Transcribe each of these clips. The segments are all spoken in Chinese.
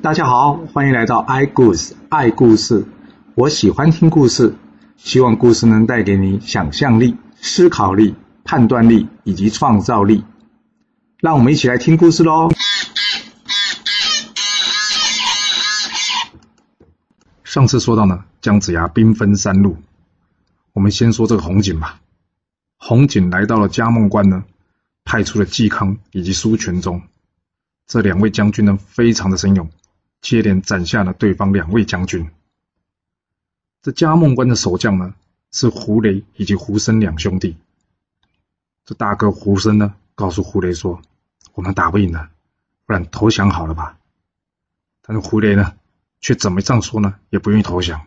大家好，欢迎来到 i 故事爱故事。我喜欢听故事，希望故事能带给你想象力、思考力、判断力以及创造力。让我们一起来听故事喽。上次说到呢，姜子牙兵分三路，我们先说这个红景吧。红景来到了嘉梦关呢，派出了嵇康以及苏全忠这两位将军呢，非常的神勇。接连斩下了对方两位将军。这嘉梦关的守将呢，是胡雷以及胡生两兄弟。这大哥胡生呢，告诉胡雷说：“我们打不赢了，不然投降好了吧？”但是胡雷呢，却怎么这样说呢？也不愿意投降。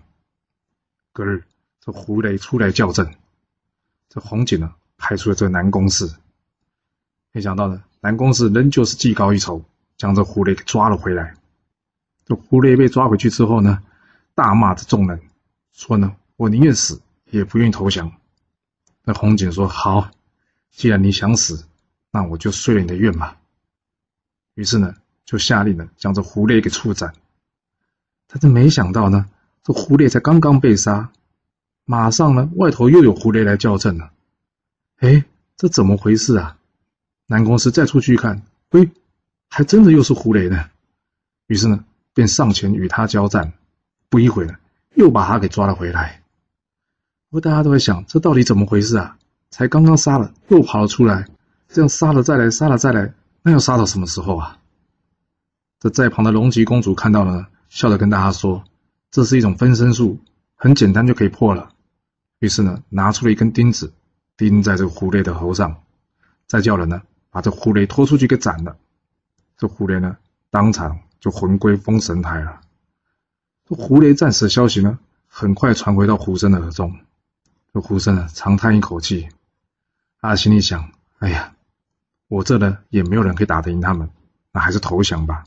隔日，这胡雷出来叫阵，这红锦呢，派出了这个南宫氏。没想到呢，南宫氏仍旧是技高一筹，将这胡雷给抓了回来。这胡雷被抓回去之后呢，大骂着众人，说呢：“我宁愿死，也不愿意投降。”那红警说：“好，既然你想死，那我就遂了你的愿吧。”于是呢，就下令了，将这胡雷给处斩。但是没想到呢，这胡雷才刚刚被杀，马上呢，外头又有胡雷来叫阵了。哎，这怎么回事啊？南宫师再出去一看，喂，还真的又是胡雷呢。于是呢。便上前与他交战，不一会呢，又把他给抓了回来。不过大家都在想，这到底怎么回事啊？才刚刚杀了，又跑了出来，这样杀了再来，杀了再来，那要杀到什么时候啊？这在旁的龙吉公主看到了，笑着跟大家说：“这是一种分身术，很简单就可以破了。”于是呢，拿出了一根钉子，钉在这个狐雷的头上，再叫人呢，把这狐雷拖出去给斩了。这狐雷呢，当场。就魂归封神台了。这胡雷战死的消息呢，很快传回到胡生的耳中。这胡生呢，长叹一口气，他心里想：哎呀，我这呢也没有人可以打得赢他们，那还是投降吧。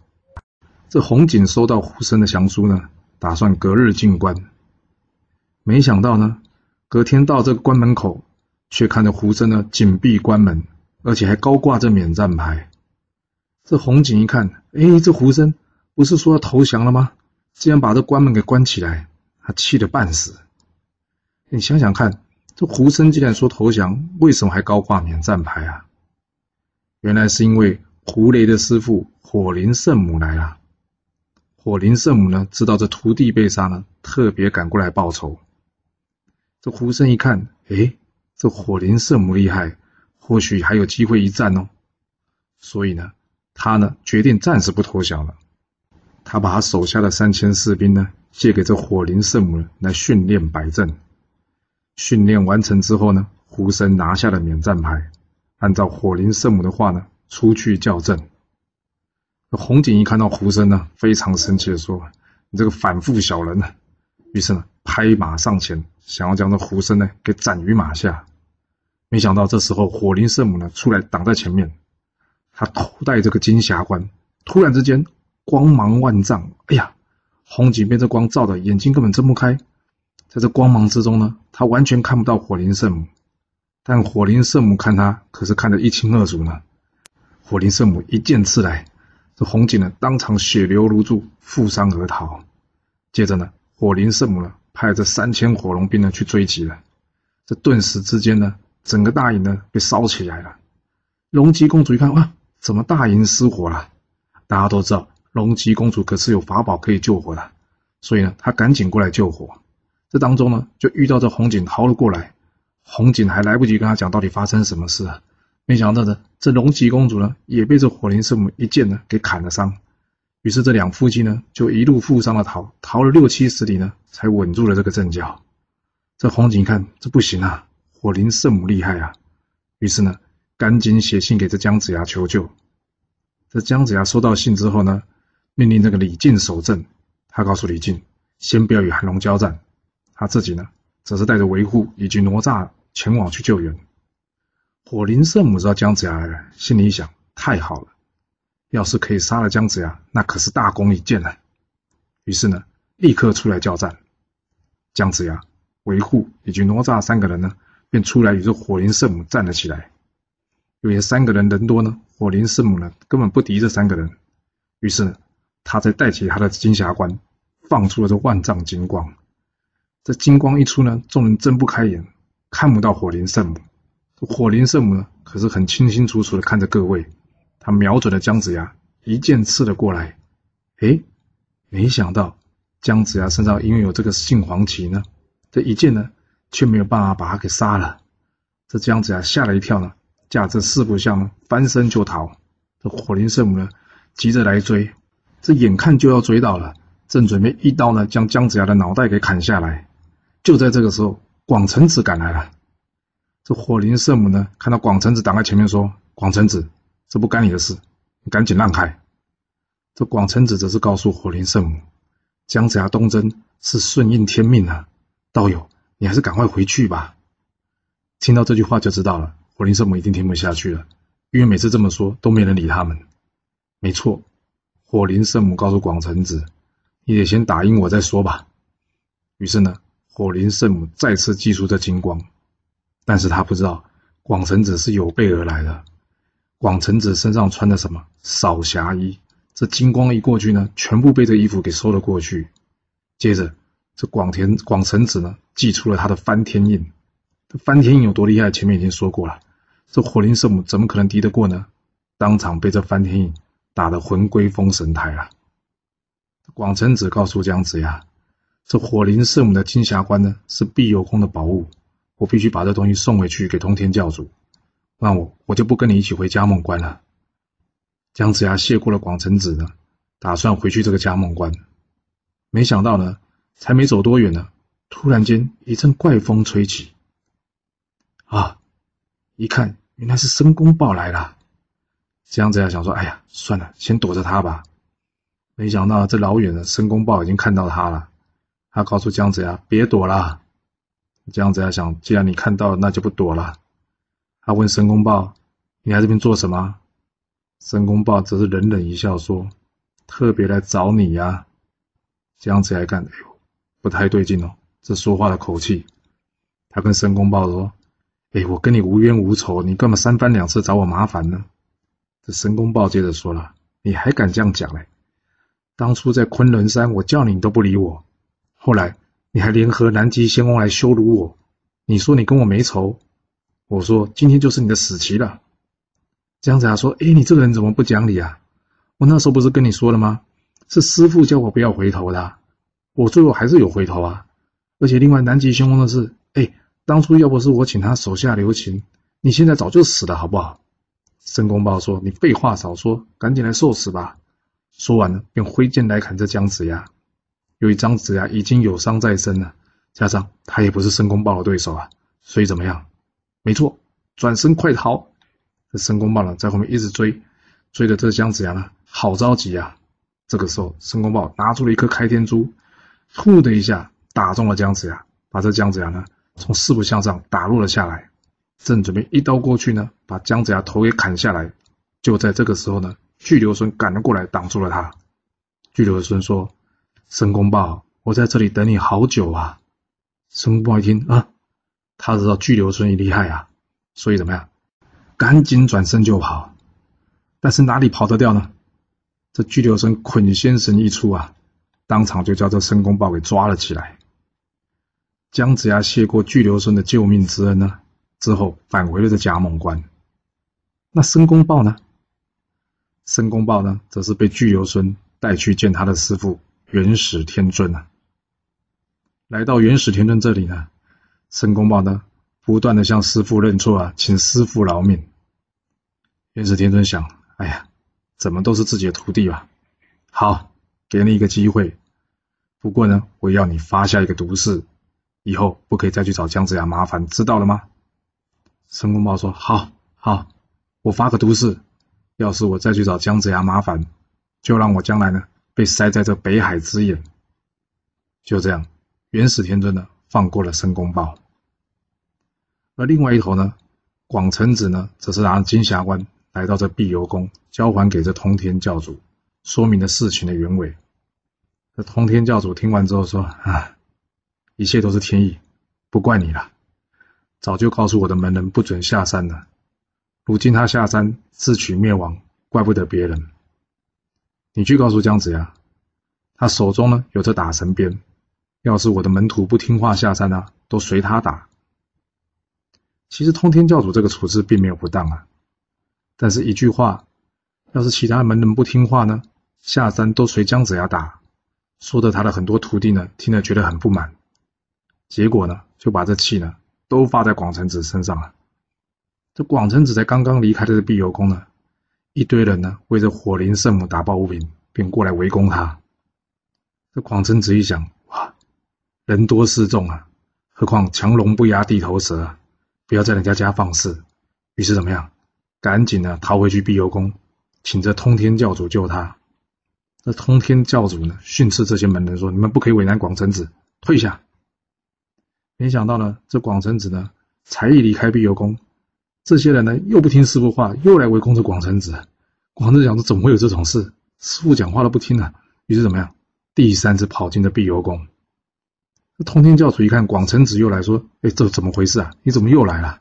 这红景收到胡生的降书呢，打算隔日进关。没想到呢，隔天到这个关门口，却看着胡生呢紧闭关门，而且还高挂着免战牌。这红警一看，哎，这胡生。不是说投降了吗？竟然把这关门给关起来，他气得半死。你想想看，这胡生既然说投降，为什么还高挂免战牌啊？原来是因为胡雷的师傅火灵圣母来了。火灵圣母呢，知道这徒弟被杀呢，特别赶过来报仇。这胡生一看，哎，这火灵圣母厉害，或许还有机会一战哦。所以呢，他呢决定暂时不投降了。他把他手下的三千士兵呢，借给这火灵圣母来训练摆阵。训练完成之后呢，胡生拿下了免战牌，按照火灵圣母的话呢，出去叫阵。红景一看到胡生呢，非常生气的说：“你这个反复小人！”呢！”于是呢，拍马上前，想要将这胡生呢给斩于马下。没想到这时候火灵圣母呢出来挡在前面，他头戴这个金霞冠，突然之间。光芒万丈，哎呀，红警被这光照的眼睛根本睁不开。在这光芒之中呢，他完全看不到火灵圣母，但火灵圣母看他可是看得一清二楚呢。火灵圣母一剑刺来，这红警呢当场血流如注，负伤而逃。接着呢，火灵圣母呢派这三千火龙兵呢去追击了。这顿时之间呢，整个大营呢被烧起来了。龙吉公主一看，哇，怎么大营失火了？大家都知道。龙吉公主可是有法宝可以救火的，所以呢，她赶紧过来救火。这当中呢，就遇到这红景逃了过来。红景还来不及跟他讲到底发生什么事啊，没想到呢，这龙吉公主呢，也被这火灵圣母一剑呢给砍了伤。于是这两夫妻呢，就一路负伤的逃，逃了六七十里呢，才稳住了这个阵脚。这红景一看这不行啊，火灵圣母厉害啊，于是呢，赶紧写信给这姜子牙求救。这姜子牙收到信之后呢，命令这个李靖守阵，他告诉李靖，先不要与韩龙交战，他自己呢，则是带着维护以及哪吒前往去救援。火灵圣母知道姜子牙来了，心里一想：太好了，要是可以杀了姜子牙，那可是大功一件了。于是呢，立刻出来交战。姜子牙、维护以及哪吒三个人呢，便出来与这火灵圣母战了起来。由于三个人人多呢，火灵圣母呢根本不敌这三个人。于是呢，他在带起他的金匣关，放出了这万丈金光。这金光一出呢，众人睁不开眼，看不到火灵圣母。火灵圣母呢，可是很清清楚楚的看着各位，他瞄准了姜子牙，一剑刺了过来。哎，没想到姜子牙身上因为有这个杏黄旗呢，这一剑呢，却没有办法把他给杀了。这姜子牙吓了一跳呢，驾着四不像翻身就逃。这火灵圣母呢，急着来追，这眼看就要追到了，正准备一刀呢，将姜子牙的脑袋给砍下来。就在这个时候，广成子赶来了。这火灵圣母呢，看到广成子挡在前面，说：“广成子，这不干你的事，你赶紧让开。”这广成子则是告诉火灵圣母：“姜子牙东征是顺应天命啊，道友，你还是赶快回去吧。”听到这句话就知道了，火灵圣母一定听不下去了，因为每次这么说都没人理他们。没错，火灵圣母告诉广成子：“你得先打赢我再说吧。”于是呢，火灵圣母再次祭出这金光。但是他不知道，广成子是有备而来的。广成子身上穿的什么扫霞衣？这金光一过去呢，全部被这衣服给收了过去。接着，这广田广成子呢，祭出了他的翻天印。这翻天印有多厉害？前面已经说过了。这火灵圣母怎么可能敌得过呢？当场被这翻天印打得魂归封神台了。广成子告诉姜子牙：“这火灵圣母的金霞关呢，是碧游宫的宝物。”我必须把这东西送回去给通天教主，那我我就不跟你一起回嘉梦关了。姜子牙谢过了广成子呢，打算回去这个嘉梦关，没想到呢，才没走多远呢，突然间一阵怪风吹起，啊，一看原来是申公豹来了。姜子牙想说：“哎呀，算了，先躲着他吧。”没想到这老远的申公豹已经看到他了，他告诉姜子牙：“别躲了。”姜子牙想，既然你看到了，那就不躲了。他问申公豹：“你来这边做什么？”申公豹则是冷冷一笑说：“特别来找你呀。”姜子牙看，哎呦，不太对劲哦，这说话的口气。他跟申公豹说：“哎，我跟你无冤无仇，你干嘛三番两次找我麻烦呢？”这申公豹接着说了：“你还敢这样讲嘞？当初在昆仑山，我叫你，你都不理我，后来……”你还联合南极仙翁来羞辱我，你说你跟我没仇，我说今天就是你的死期了。姜子牙说：“哎，你这个人怎么不讲理啊？我那时候不是跟你说了吗？是师傅叫我不要回头的，我最后还是有回头啊。而且另外南极仙翁的事，哎，当初要不是我请他手下留情，你现在早就死了，好不好？”申公豹说：“你废话少说，赶紧来受死吧。”说完了，便挥剑来砍这姜子牙。由于姜子牙已经有伤在身了，加上他也不是申公豹的对手啊，所以怎么样？没错，转身快逃。这申公豹呢，在后面一直追，追的这姜子牙呢，好着急啊。这个时候，申公豹拿出了一颗开天珠，呼的一下打中了姜子牙，把这姜子牙呢从四不像上打落了下来。正准备一刀过去呢，把姜子牙头给砍下来。就在这个时候呢，巨流孙赶了过来，挡住了他。巨流孙说。申公豹，我在这里等你好久啊！申公豹一听啊，他知道巨流孙厉害啊，所以怎么样，赶紧转身就跑。但是哪里跑得掉呢？这巨流孙捆仙绳一出啊，当场就将这申公豹给抓了起来。姜子牙谢过巨流孙的救命之恩呢，之后返回了这葭梦关。那申公豹呢？申公豹呢，则是被巨游孙带去见他的师傅。元始天尊啊，来到元始天尊这里呢，申公豹呢不断的向师傅认错啊，请师傅饶命。元始天尊想，哎呀，怎么都是自己的徒弟吧？好，给你一个机会，不过呢，我要你发下一个毒誓，以后不可以再去找姜子牙麻烦，知道了吗？申公豹说：好，好，我发个毒誓，要是我再去找姜子牙麻烦，就让我将来呢。被塞在这北海之眼，就这样，元始天尊呢放过了申公豹，而另外一头呢，广成子呢则是拿金霞关来到这碧游宫，交还给这通天教主，说明了事情的原委。这通天教主听完之后说：“啊，一切都是天意，不怪你了。早就告诉我的门人不准下山了，如今他下山自取灭亡，怪不得别人。”你去告诉姜子牙，他手中呢有这打神鞭，要是我的门徒不听话下山啊，都随他打。其实通天教主这个处置并没有不当啊，但是一句话，要是其他门人不听话呢，下山都随姜子牙打，说的他的很多徒弟呢听了觉得很不满，结果呢就把这气呢都发在广成子身上了。这广成子才刚刚离开的这碧游宫呢。一堆人呢，为这火灵圣母打抱不平，便过来围攻他。这广成子一想，哇，人多势众啊，何况强龙不压地头蛇啊，不要在人家家放肆。于是怎么样？赶紧呢逃回去碧游宫，请这通天教主救他。那通天教主呢训斥这些门人说：“你们不可以为难广成子，退下。”没想到呢，这广成子呢才一离开碧游宫。这些人呢，又不听师傅话，又来围攻这广成子。广成子讲说：“怎么会有这种事？师傅讲话都不听了。”于是怎么样？第三次跑进了碧游宫。这通天教主一看广成子又来说：“哎，这怎么回事啊？你怎么又来了？”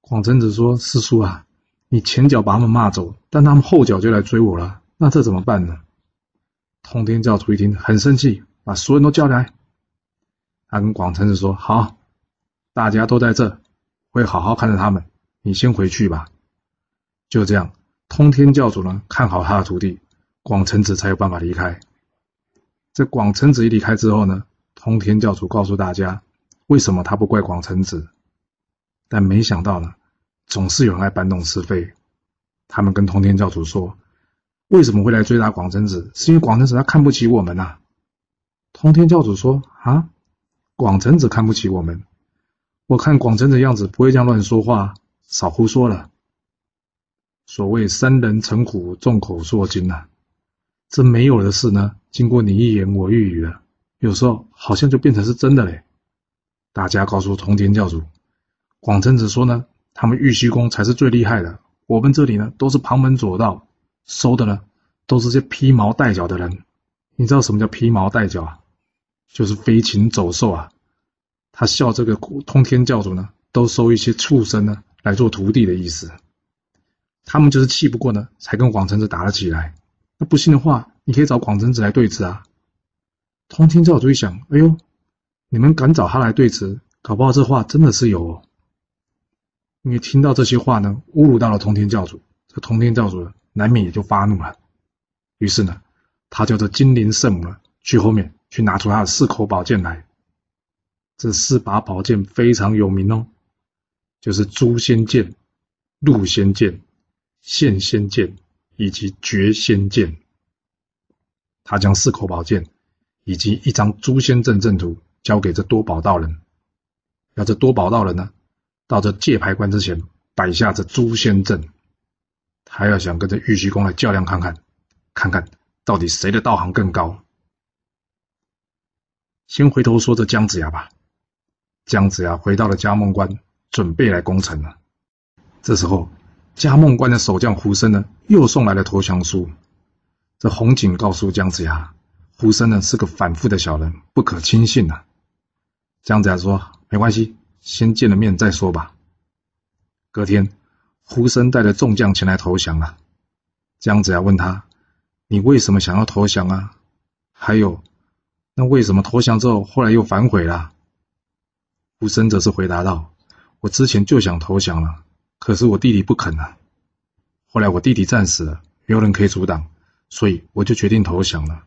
广成子说：“师叔啊，你前脚把他们骂走，但他们后脚就来追我了，那这怎么办呢？”通天教主一听很生气，把所有人都叫来。他跟广成子说：“好，大家都在这，会好好看着他们。”你先回去吧。就这样，通天教主呢看好他的徒弟广成子，才有办法离开。这广成子一离开之后呢，通天教主告诉大家，为什么他不怪广成子？但没想到呢，总是有人来搬弄是非。他们跟通天教主说，为什么会来追打广成子？是因为广成子他看不起我们呐。通天教主说啊，广成子看不起我们？我看广成子样子不会这样乱说话。少胡说了。所谓三人成虎，众口铄金呐，这没有的事呢，经过你一言我一语了，有时候好像就变成是真的嘞。大家告诉通天教主，广成子说呢，他们玉虚宫才是最厉害的，我们这里呢都是旁门左道，收的呢都是些披毛戴角的人。你知道什么叫披毛戴角啊？就是飞禽走兽啊。他笑这个通天教主呢，都收一些畜生呢。来做徒弟的意思，他们就是气不过呢，才跟广成子打了起来。那不信的话，你可以找广成子来对质啊。通天教主一想，哎呦，你们敢找他来对质，搞不好这话真的是有。哦。因为听到这些话呢，侮辱到了通天教主，这通天教主呢，难免也就发怒了。于是呢，他叫这金灵圣母呢，去后面去拿出他的四口宝剑来。这四把宝剑非常有名哦。就是诛仙剑、戮仙剑、现仙剑以及绝仙剑。他将四口宝剑以及一张诛仙阵阵图交给这多宝道人，要这多宝道人呢，到这界牌关之前摆下这诛仙阵，他要想跟这玉虚宫来较量看看，看看到底谁的道行更高。先回头说这姜子牙吧，姜子牙回到了嘉梦关。准备来攻城了。这时候，嘉梦关的守将胡生呢，又送来了投降书。这红警告诉姜子牙，胡生呢是个反复的小人，不可轻信呐。姜子牙说：“没关系，先见了面再说吧。”隔天，胡生带着众将前来投降了。姜子牙问他：“你为什么想要投降啊？还有，那为什么投降之后后来又反悔了？”胡生则是回答道。我之前就想投降了，可是我弟弟不肯啊。后来我弟弟战死了，没有人可以阻挡，所以我就决定投降了。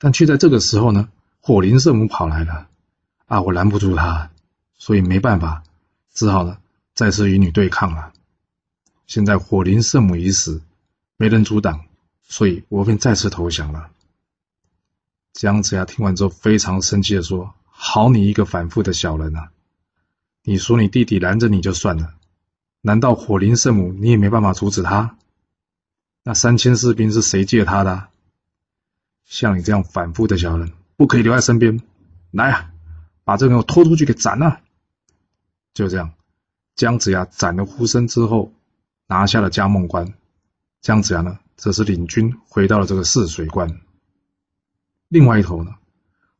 但却在这个时候呢，火灵圣母跑来了，啊，我拦不住他，所以没办法，只好呢再次与你对抗了。现在火灵圣母已死，没人阻挡，所以我便再次投降了。姜子牙听完之后非常生气的说：“好你一个反复的小人啊！”你说你弟弟拦着你就算了，难道火灵圣母你也没办法阻止他？那三千士兵是谁借他的？像你这样反复的小人，不可以留在身边。来啊，把这个人拖出去给斩了！就这样，姜子牙斩了呼声之后，拿下了嘉梦关。姜子牙呢，则是领军回到了这个泗水关。另外一头呢，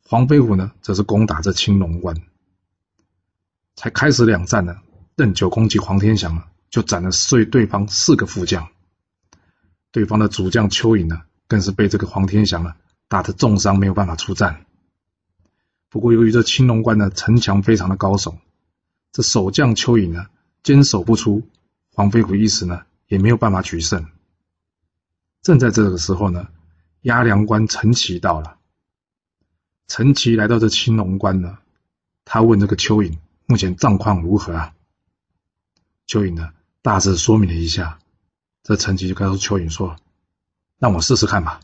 黄飞虎呢，则是攻打这青龙关。才开始两战呢，邓九公及黄天祥呢，就斩了碎对方四个副将。对方的主将邱颖呢，更是被这个黄天祥呢打得重伤，没有办法出战。不过由于这青龙关的城墙非常的高耸，这守将邱颖呢坚守不出，黄飞虎一时呢也没有办法取胜。正在这个时候呢，押粮官陈奇到了。陈奇来到这青龙关呢，他问这个邱颖目前状况如何啊？邱颖呢大致说明了一下，这陈奇就告诉邱颖说：“让我试试看吧。”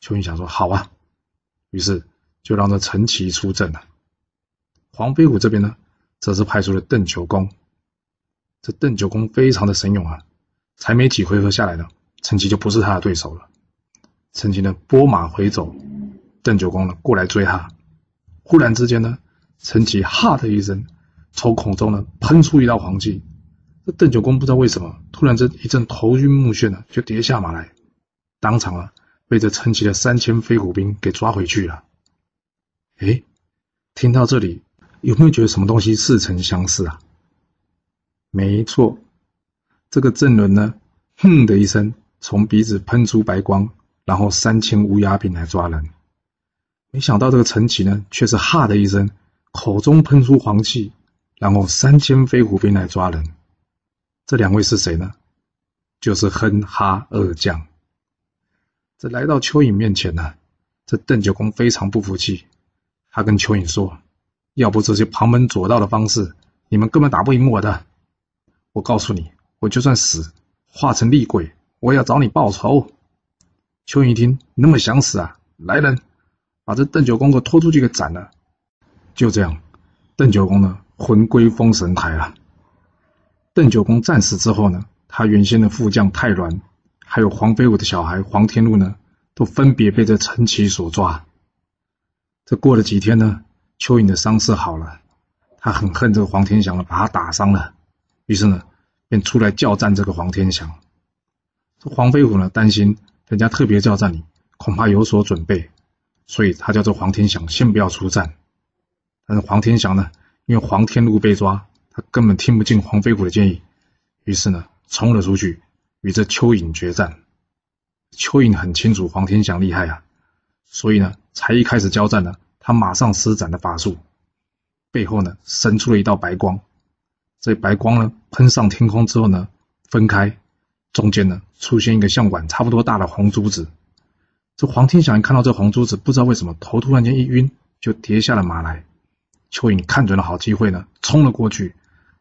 邱颖想说：“好啊。”于是就让这陈奇出阵了。黄飞虎这边呢，则是派出了邓九公。这邓九公非常的神勇啊，才没几回合下来呢。陈奇就不是他的对手了。陈奇呢，拨马回走，邓九公呢过来追他。忽然之间呢，陈奇哈的一声，从口中呢喷出一道黄气。这邓九公不知道为什么，突然这一阵头晕目眩的，就跌下马来，当场啊被这陈奇的三千飞虎兵给抓回去了。哎，听到这里，有没有觉得什么东西似曾相识啊？没错，这个郑伦呢，哼的一声。从鼻子喷出白光，然后三千乌鸦兵来抓人。没想到这个陈奇呢，却是哈的一声，口中喷出黄气，然后三千飞虎兵来抓人。这两位是谁呢？就是哼哈二将。这来到蚯蚓面前呢，这邓九公非常不服气，他跟蚯蚓说：“要不这些旁门左道的方式，你们根本打不赢我的。我告诉你，我就算死，化成厉鬼。”我也要找你报仇。蚯蚓一听，那么想死啊？来人，把这邓九公给拖出去给斩了。就这样，邓九公呢魂归封神台了。邓九公战死之后呢，他原先的副将太鸾，还有黄飞虎的小孩黄天禄呢，都分别被这陈奇所抓。这过了几天呢，蚯蚓的伤势好了，他很恨这个黄天祥了，把他打伤了，于是呢，便出来叫战这个黄天祥。这黄飞虎呢，担心人家特别叫战你，恐怕有所准备，所以他叫做黄天祥先不要出战。但是黄天祥呢，因为黄天禄被抓，他根本听不进黄飞虎的建议，于是呢，冲了出去与这蚯蚓决战。蚯蚓很清楚黄天祥厉害啊，所以呢，才一开始交战呢，他马上施展了法术，背后呢，伸出了一道白光，这白光呢，喷上天空之后呢，分开。中间呢出现一个像碗差不多大的红珠子，这黄天祥一看到这红珠子，不知道为什么头突然间一晕，就跌下了马来。蚯蚓看准了好机会呢，冲了过去，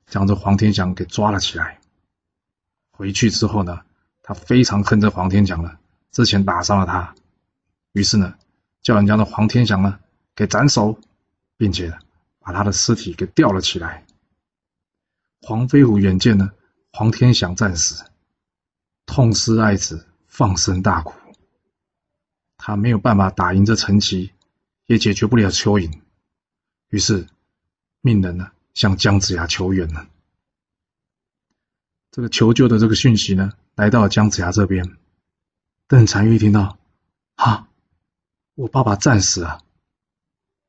将这黄天祥给抓了起来。回去之后呢，他非常恨这黄天祥了，之前打伤了他，于是呢，叫人将这黄天祥呢给斩首，并且把他的尸体给吊了起来。黄飞虎眼见呢黄天祥战死。痛失爱子，放声大哭。他没有办法打赢这陈奇，也解决不了蚯蚓，于是命人呢向姜子牙求援了。这个求救的这个讯息呢，来到了姜子牙这边。邓婵玉听到，哈，我爸爸战死了。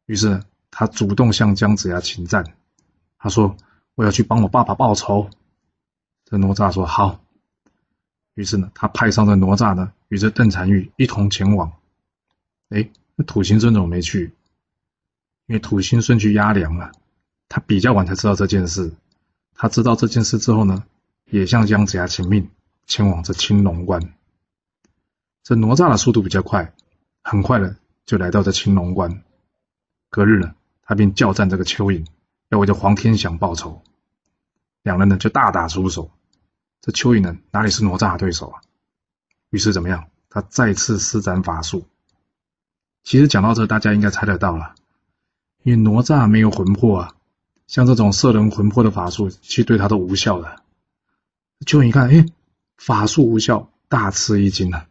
于是他主动向姜子牙请战。他说：“我要去帮我爸爸报仇。”这哪吒说：“好。”于是呢，他派上了哪吒呢，与这邓婵玉一同前往。哎，那土行孙怎么没去？因为土行孙去压粮了，他比较晚才知道这件事。他知道这件事之后呢，也向姜子牙请命，前往这青龙关。这哪吒的速度比较快，很快的就来到这青龙关。隔日呢，他便叫战这个蚯蚓，要为这黄天祥报仇。两人呢就大打出手。这蚯蚓呢，哪里是哪吒的对手啊？于是怎么样？他再次施展法术。其实讲到这，大家应该猜得到了，因为哪吒没有魂魄啊，像这种摄人魂魄的法术，其实对他都无效的。蚯蚓一看，哎，法术无效，大吃一惊啊！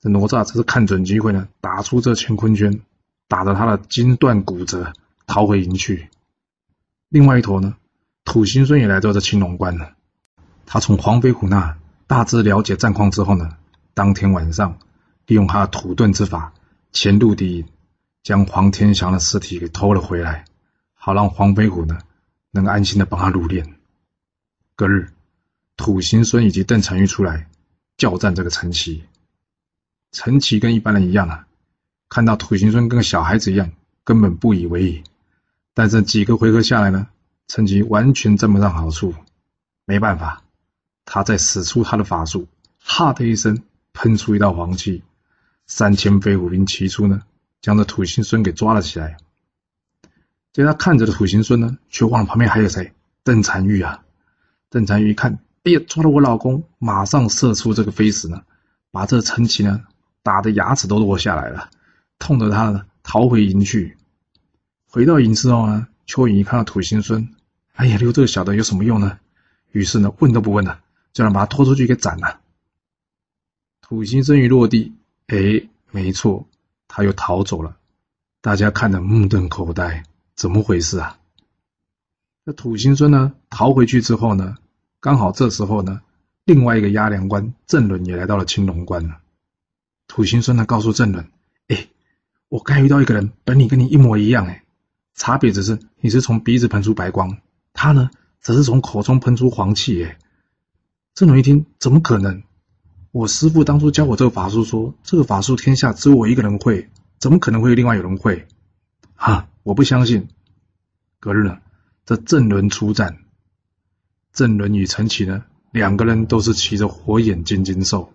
这哪吒只是看准机会呢，打出这乾坤圈，打得他的筋断骨折，逃回营去。另外一头呢，土行孙也来到这青龙关了。他从黄飞虎那大致了解战况之后呢，当天晚上利用他的土遁之法潜入敌营，将黄天祥的尸体给偷了回来，好让黄飞虎呢能安心的帮他入殓。隔日，土行孙以及邓婵玉出来叫战这个陈奇。陈奇跟一般人一样啊，看到土行孙跟个小孩子一样，根本不以为意。但这几个回合下来呢，陈奇完全占不上好处。没办法，他在使出他的法术，哈的一声喷出一道黄气，三千飞虎兵齐出呢，将这土行孙给抓了起来。接他看着的土行孙呢，却忘了旁边还有谁？邓婵玉啊！邓婵玉一看，哎呀，抓了我老公，马上射出这个飞石呢，把这陈奇呢打的牙齿都落下来了，痛得他呢逃回营去。回到营之后呢，蚯蚓一看到土行孙，哎呀，留这个小的有什么用呢？于是呢，问都不问了，就让把他拖出去给斩了。土行孙一落地，哎，没错，他又逃走了。大家看得目瞪口呆，怎么回事啊？那土行孙呢，逃回去之后呢，刚好这时候呢，另外一个押粮官郑伦也来到了青龙关了。土行孙呢，告诉郑伦：“哎，我刚遇到一个人，本领跟你一模一样，哎，差别只是你是从鼻子喷出白光，他呢，则是从口中喷出黄气。”哎，郑伦一听，怎么可能？我师傅当初教我这个法术，说这个法术天下只有我一个人会，怎么可能会有另外有人会？哈，我不相信。隔日呢，这郑伦出战，郑伦与陈奇呢，两个人都是骑着火眼金睛兽。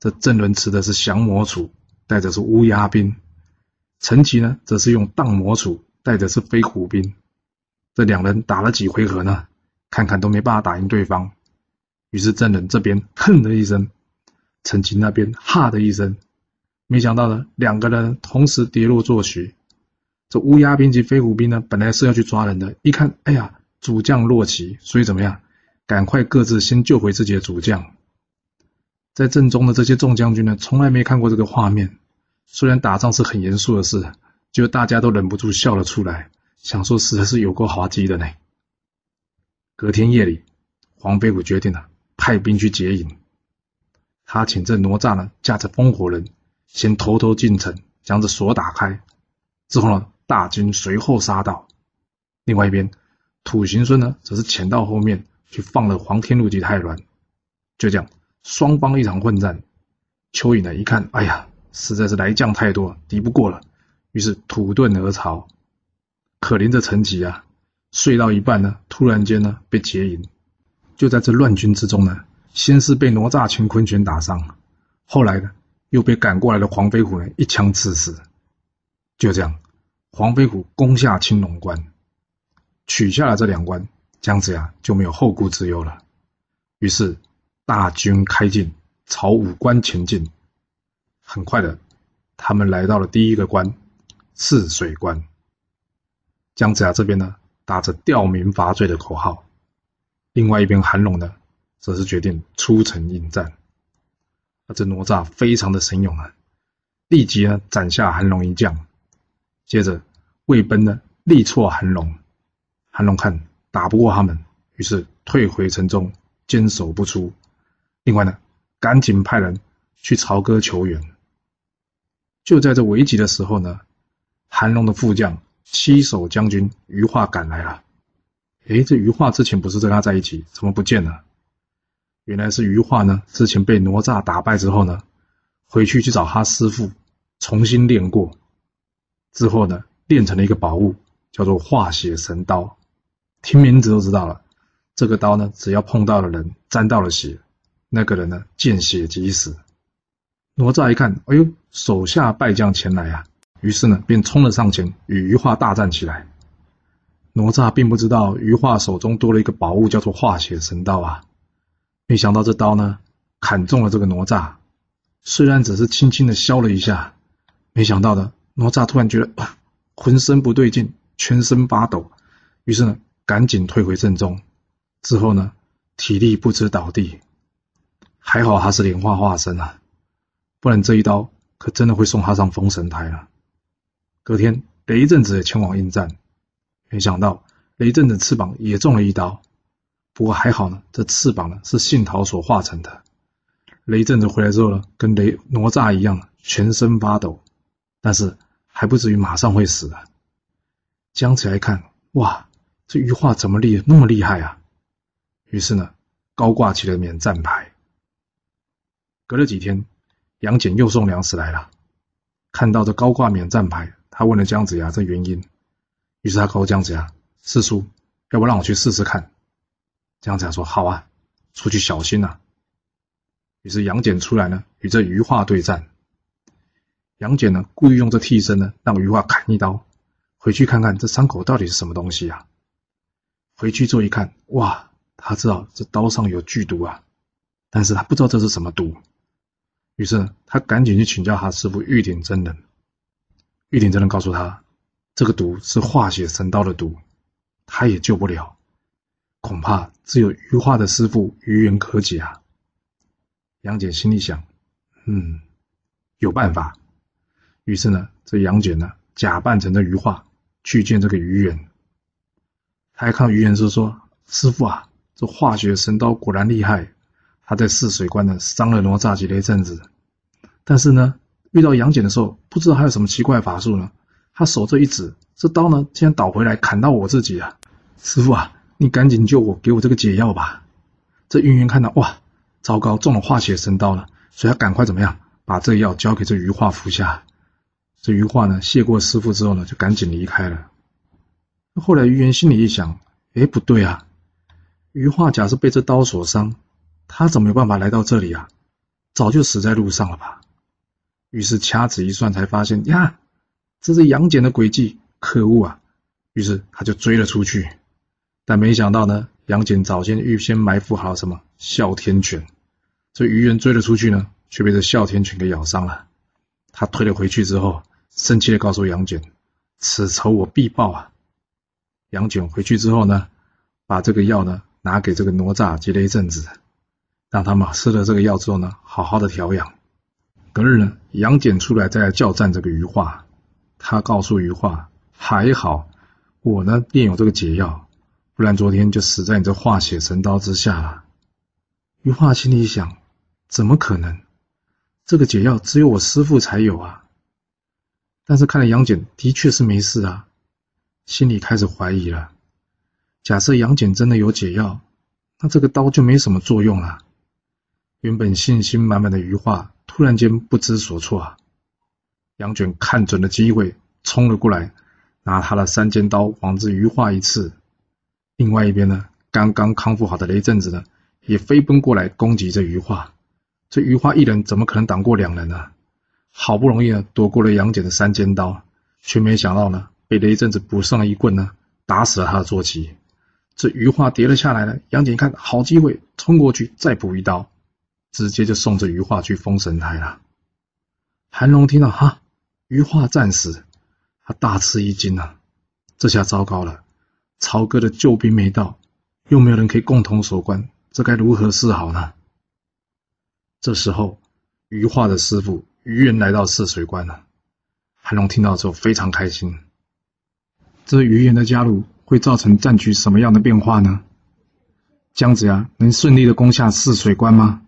这郑伦持的是降魔杵，带着是乌鸦兵；陈奇呢，则是用荡魔杵，带的是飞虎兵。这两人打了几回合呢，看看都没办法打赢对方。于是郑伦这边哼的一声，陈奇那边哈的一声，没想到呢，两个人同时跌落坐徐。这乌鸦兵及飞虎兵呢，本来是要去抓人的，一看，哎呀，主将落骑，所以怎么样？赶快各自先救回自己的主将。在阵中的这些众将军呢，从来没看过这个画面。虽然打仗是很严肃的事，就大家都忍不住笑了出来，想说实在是有够滑稽的呢。隔天夜里，黄飞虎决定了派兵去劫营。他请这哪吒呢，驾着风火轮，先偷偷进城，将这锁打开。之后呢，大军随后杀到。另外一边，土行孙呢，则是潜到后面去放了黄天禄及太鸾。就这样。双方一场混战，蚯蚓呢一看，哎呀，实在是来将太多，敌不过了，于是土遁而逃。可怜的陈吉啊，睡到一半呢，突然间呢被劫营。就在这乱军之中呢，先是被哪吒乾坤拳打伤，后来呢又被赶过来的黄飞虎呢一枪刺死。就这样，黄飞虎攻下青龙关，取下了这两关，姜子牙就没有后顾之忧了。于是。大军开进，朝五关前进。很快的，他们来到了第一个关——泗水关。姜子牙这边呢，打着吊民伐罪的口号；另外一边，韩龙呢，则是决定出城应战。而这哪吒非常的神勇啊，立即呢斩下韩龙一将，接着魏奔呢力挫韩龙。韩龙看打不过他们，于是退回城中，坚守不出。另外呢，赶紧派人去朝歌求援。就在这危急的时候呢，韩龙的副将七守将军余化赶来了。哎，这余化之前不是跟他在一起，怎么不见了？原来是余化呢，之前被哪吒打败之后呢，回去去找他师傅重新练过，之后呢，练成了一个宝物，叫做化血神刀。听名字都知道了，这个刀呢，只要碰到了人，沾到了血。那个人呢，见血即死。哪吒一看，哎呦，手下败将前来啊！于是呢，便冲了上前，与余化大战起来。哪吒并不知道余化手中多了一个宝物，叫做化血神刀啊！没想到这刀呢，砍中了这个哪吒。虽然只是轻轻的削了一下，没想到的哪吒突然觉得浑身不对劲，全身发抖，于是呢，赶紧退回阵中。之后呢，体力不支倒地。还好他是莲花化身啊，不然这一刀可真的会送他上封神台了。隔天，雷震子也前往应战，没想到雷震子翅膀也中了一刀，不过还好呢，这翅膀呢是杏桃所化成的。雷震子回来之后呢，跟雷哪吒一样，全身发抖，但是还不至于马上会死啊。姜子牙一看，哇，这羽化怎么厉那么厉害啊？于是呢，高挂起了免战牌。隔了几天，杨戬又送粮食来了。看到这高挂免战牌，他问了姜子牙这原因。于是他告诉姜子牙：“师叔，要不让我去试试看？”姜子牙说：“好啊，出去小心呐。”于是杨戬出来呢，与这鱼化对战。杨戬呢，故意用这替身呢，让鱼化砍一刀，回去看看这伤口到底是什么东西啊？回去之后一看，哇，他知道这刀上有剧毒啊，但是他不知道这是什么毒。于是他赶紧去请教他师傅玉鼎真人。玉鼎真人告诉他，这个毒是化血神刀的毒，他也救不了，恐怕只有鱼化的师傅鱼缘可解啊。杨戬心里想，嗯，有办法。于是呢，这杨戬呢，假扮成这鱼化去见这个鱼猿。他一看鱼猿是说：“师傅啊，这化血神刀果然厉害。”他在泗水关呢伤了哪吒几了一阵子，但是呢，遇到杨戬的时候，不知道还有什么奇怪法术呢？他手这一指，这刀呢竟然倒回来砍到我自己啊！师傅啊，你赶紧救我，给我这个解药吧！这云云看到哇，糟糕，中了化血神刀了，所以要赶快怎么样，把这药交给这余化服下。这余化呢谢过师傅之后呢，就赶紧离开了。后来余元心里一想，哎，不对啊，余化假是被这刀所伤。他怎么有办法来到这里啊？早就死在路上了吧？于是掐指一算，才发现呀，这是杨戬的诡计，可恶啊！于是他就追了出去，但没想到呢，杨戬早先预先埋伏好什么哮天犬，这鱼人追了出去呢，却被这哮天犬给咬伤了。他退了回去之后，生气的告诉杨戬：“此仇我必报啊！”杨戬回去之后呢，把这个药呢拿给这个哪吒接了一阵子。让他们吃了这个药之后呢，好好的调养。隔日呢，杨戬出来再来叫战这个鱼化，他告诉鱼化：“还好我呢便有这个解药，不然昨天就死在你这化血神刀之下了。”余化心里想：“怎么可能？这个解药只有我师父才有啊！”但是看来杨戬的确是没事啊，心里开始怀疑了。假设杨戬真的有解药，那这个刀就没什么作用了。原本信心满满的余化突然间不知所措啊！杨戬看准了机会，冲了过来，拿他的三尖刀往这余化一刺。另外一边呢，刚刚康复好的雷震子呢，也飞奔过来攻击这余化。这余化一人怎么可能挡过两人呢？好不容易呢，躲过了杨戬的三尖刀，却没想到呢，被雷震子补上了一棍呢，打死了他的坐骑。这余化跌了下来了，杨戬一看好机会，冲过去再补一刀。直接就送这余化去封神台了。韩龙听到哈，余化战死，他大吃一惊啊！这下糟糕了，曹哥的救兵没到，又没有人可以共同守关，这该如何是好呢？这时候，余化的师傅余元来到泗水关了。韩龙听到之后非常开心。这余元的加入会造成战局什么样的变化呢？姜子牙能顺利的攻下泗水关吗？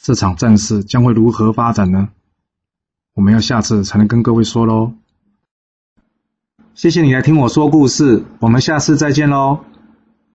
这场战事将会如何发展呢？我们要下次才能跟各位说喽。谢谢你来听我说故事，我们下次再见喽。